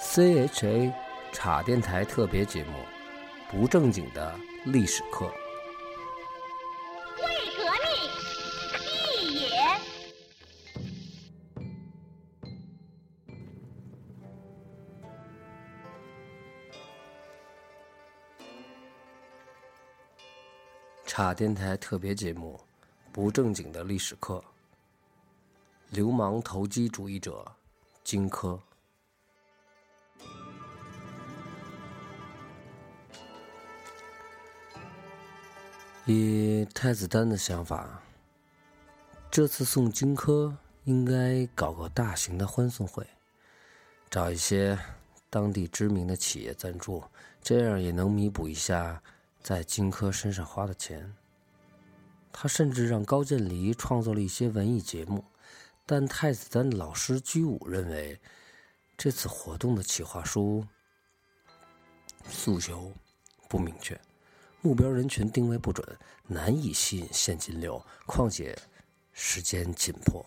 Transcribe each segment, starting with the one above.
CHA 茶电台特别节目，不正经的历史课。为革命，义也。茶电台特别节目，不正经的历史课。流氓投机主义者，荆轲。以太子丹的想法，这次送荆轲应该搞个大型的欢送会，找一些当地知名的企业赞助，这样也能弥补一下在荆轲身上花的钱。他甚至让高渐离创作了一些文艺节目，但太子丹的老师居武认为，这次活动的企划书诉求不明确。目标人群定位不准，难以吸引现金流。况且时间紧迫，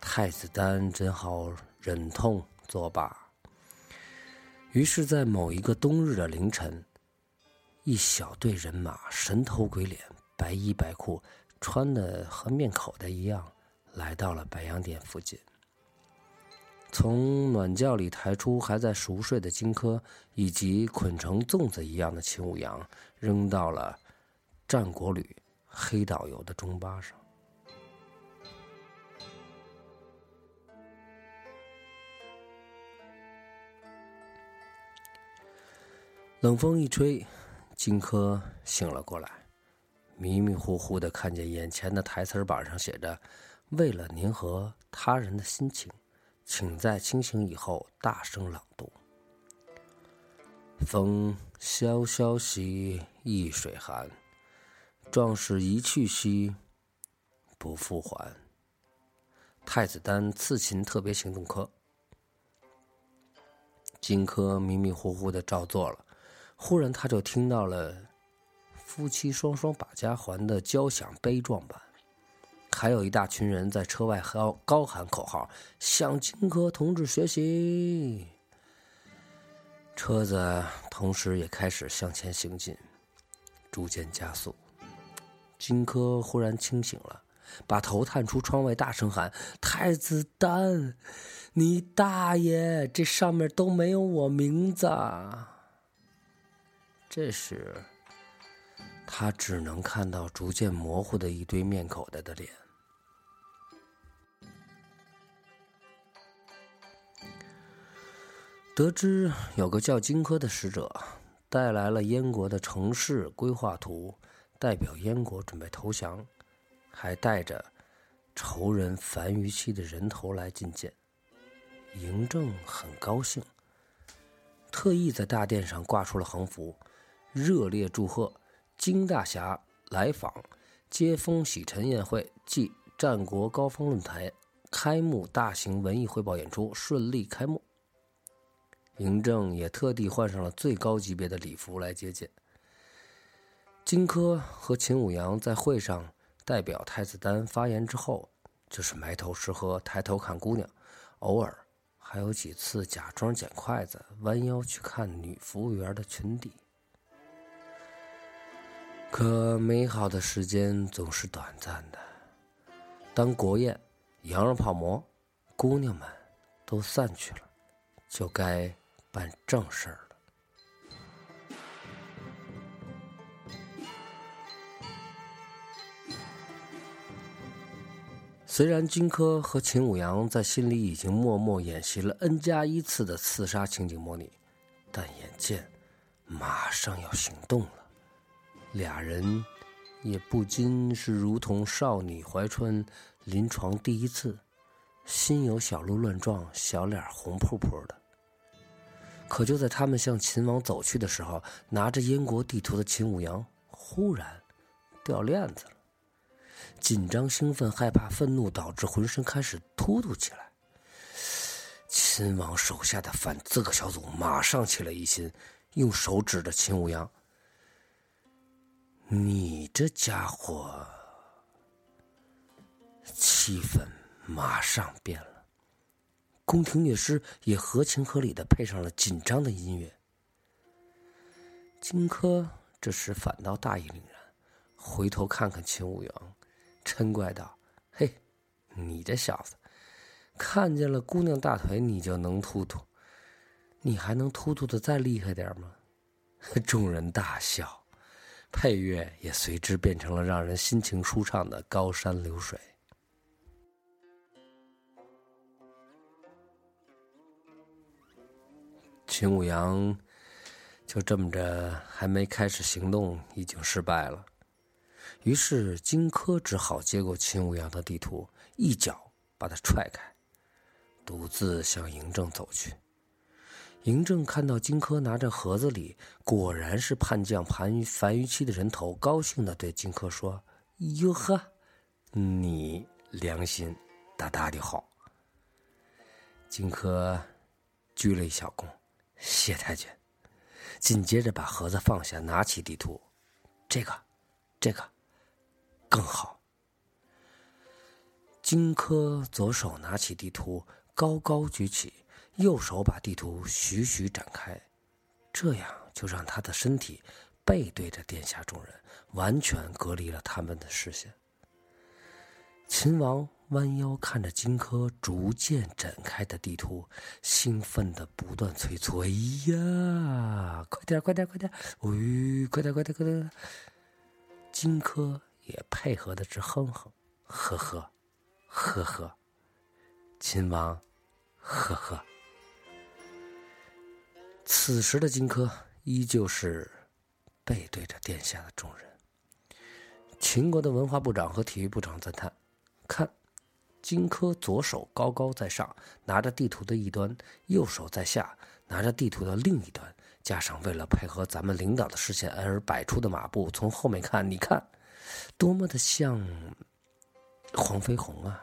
太子丹只好忍痛作罢。于是，在某一个冬日的凌晨，一小队人马神头鬼脸、白衣白裤，穿的和面口袋一样，来到了白洋淀附近。从暖窖里抬出还在熟睡的荆轲，以及捆成粽子一样的秦舞阳，扔到了战国旅黑导游的中巴上。冷风一吹，荆轲醒了过来，迷迷糊糊的看见眼前的台词板上写着：“为了您和他人的心情。”请在清醒以后大声朗读。风萧萧兮易水寒，壮士一去兮不复还。太子丹刺秦特别行动科，荆轲迷迷糊糊的照做了，忽然他就听到了夫妻双双把家还的交响悲壮版。还有一大群人在车外高高喊口号，向荆轲同志学习。车子同时也开始向前行进，逐渐加速。荆轲忽然清醒了，把头探出窗外，大声喊：“太子丹，你大爷！这上面都没有我名字。”这时，他只能看到逐渐模糊的一堆面口袋的脸。得知有个叫荆轲的使者带来了燕国的城市规划图，代表燕国准备投降，还带着仇人樊於期的人头来觐见。嬴政很高兴，特意在大殿上挂出了横幅，热烈祝贺荆大侠来访，接风洗尘宴会暨战国高峰论坛开幕大型文艺汇报演出顺利开幕。嬴政也特地换上了最高级别的礼服来接见。荆轲和秦舞阳在会上代表太子丹发言之后，就是埋头吃喝，抬头看姑娘，偶尔还有几次假装捡筷子，弯腰去看女服务员的裙底。可美好的时间总是短暂的，当国宴、羊肉泡馍、姑娘们都散去了，就该。办正事儿了。虽然荆轲和秦舞阳在心里已经默默演习了 n 加一次的刺杀情景模拟，但眼见马上要行动了，俩人也不禁是如同少女怀春临床第一次，心有小鹿乱撞，小脸红扑扑的。可就在他们向秦王走去的时候，拿着燕国地图的秦舞阳忽然掉链子了。紧张、兴奋、害怕、愤怒，导致浑身开始突突起来。秦王手下的反刺客小组马上起了疑心，用手指着秦舞阳：“你这家伙！”气氛马上变了。宫廷乐师也合情合理的配上了紧张的音乐。荆轲这时反倒大义凛然，回头看看秦舞阳，嗔怪道：“嘿，你这小子，看见了姑娘大腿你就能突突，你还能突突的再厉害点吗？” 众人大笑，配乐也随之变成了让人心情舒畅的《高山流水》。秦舞阳就这么着，还没开始行动，已经失败了。于是荆轲只好接过秦舞阳的地图，一脚把他踹开，独自向嬴政走去。嬴政看到荆轲拿着盒子里果然是叛将樊樊於期的人头，高兴地对荆轲说：“哟呵，你良心大大的好。”荆轲鞠了一小躬。谢太君，紧接着把盒子放下，拿起地图，这个，这个，更好。荆轲左手拿起地图，高高举起，右手把地图徐徐展开，这样就让他的身体背对着殿下众人，完全隔离了他们的视线。秦王。弯腰看着荆轲逐渐展开的地图，兴奋的不断催促：“哎呀，快点，快点，快点！喂，快点，快点，快点！”荆轲也配合的直哼哼：“呵呵，呵呵。”秦王，呵呵。此时的荆轲依旧是背对着殿下的众人。秦国的文化部长和体育部长赞叹：“看。”荆轲左手高高在上，拿着地图的一端；右手在下，拿着地图的另一端。加上为了配合咱们领导的视线而摆出的马步，从后面看，你看，多么的像黄飞鸿啊！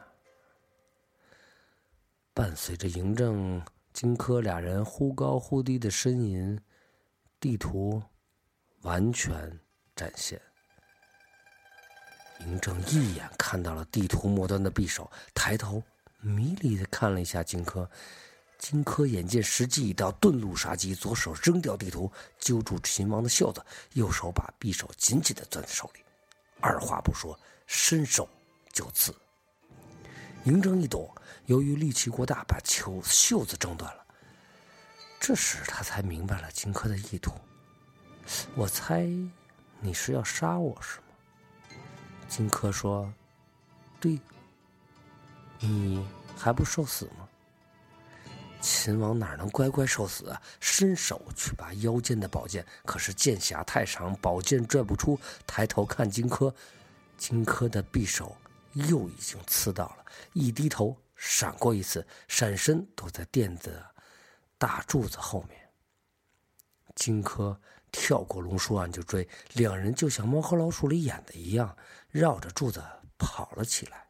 伴随着嬴政、荆轲俩人忽高忽低的呻吟，地图完全展现。嬴政一眼看到了地图末端的匕首，抬头迷离的看了一下荆轲。荆轲眼见时机已到，遁路杀机，左手扔掉地图，揪住秦王的袖子，右手把匕首紧紧的攥在手里，二话不说，伸手就刺。嬴政一躲，由于力气过大，把球袖子挣断了。这时他才明白了荆轲的意图。我猜你是要杀我，是吗？荆轲说：“对，你还不受死吗？”秦王哪能乖乖受死啊？伸手去拔腰间的宝剑，可是剑匣太长，宝剑拽不出。抬头看荆轲，荆轲的匕首又已经刺到了。一低头，闪过一次，闪身躲在垫子大柱子后面。荆轲。跳过龙书案就追，两人就像猫和老鼠里演的一样，绕着柱子跑了起来。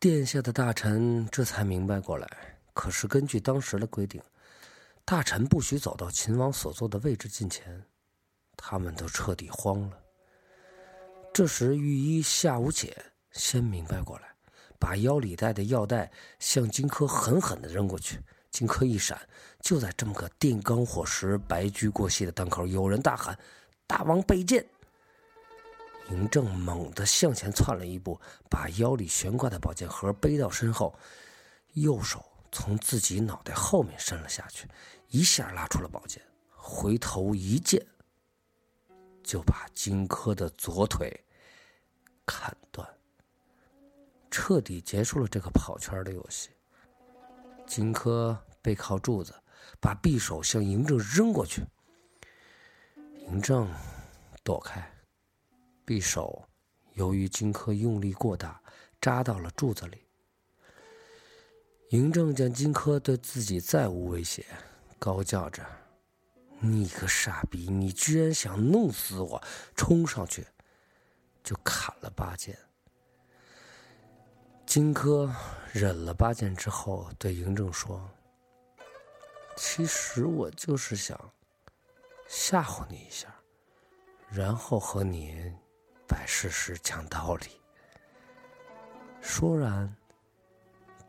殿下的大臣这才明白过来，可是根据当时的规定，大臣不许走到秦王所坐的位置近前，他们都彻底慌了。这时，御医夏无且先明白过来。把腰里带的药袋向荆轲狠狠地扔过去，荆轲一闪。就在这么个电光火石、白驹过隙的当口，有人大喊：“大王备剑！”嬴政猛地向前窜了一步，把腰里悬挂的宝剑盒背到身后，右手从自己脑袋后面伸了下去，一下拉出了宝剑，回头一剑，就把荆轲的左腿砍断。彻底结束了这个跑圈的游戏。荆轲背靠柱子，把匕首向嬴政扔过去。嬴政躲开，匕首由于荆轲用力过大，扎到了柱子里。嬴政见荆轲对自己再无威胁，高叫着：“你个傻逼，你居然想弄死我！”冲上去就砍了八剑。荆轲忍了八剑之后，对嬴政说：“其实我就是想吓唬你一下，然后和你摆事实、讲道理。说然，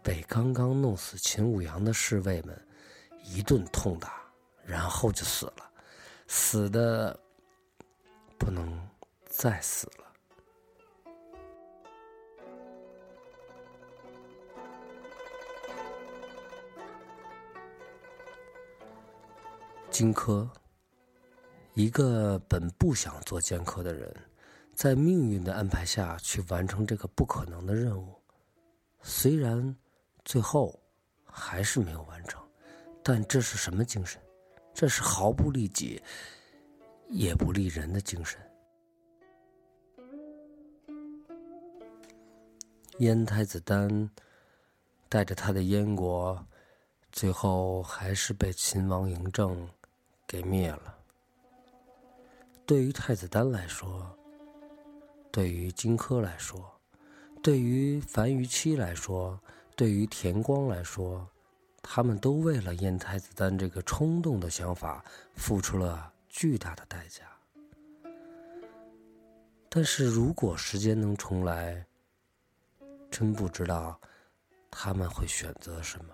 被刚刚弄死秦舞阳的侍卫们一顿痛打，然后就死了，死的不能再死了。荆轲，一个本不想做剑客的人，在命运的安排下去完成这个不可能的任务。虽然最后还是没有完成，但这是什么精神？这是毫不利己也不利人的精神。燕太子丹带着他的燕国，最后还是被秦王嬴政。给灭了。对于太子丹来说，对于荆轲来说，对于樊於期来说，对于田光来说，他们都为了燕太子丹这个冲动的想法付出了巨大的代价。但是如果时间能重来，真不知道他们会选择什么。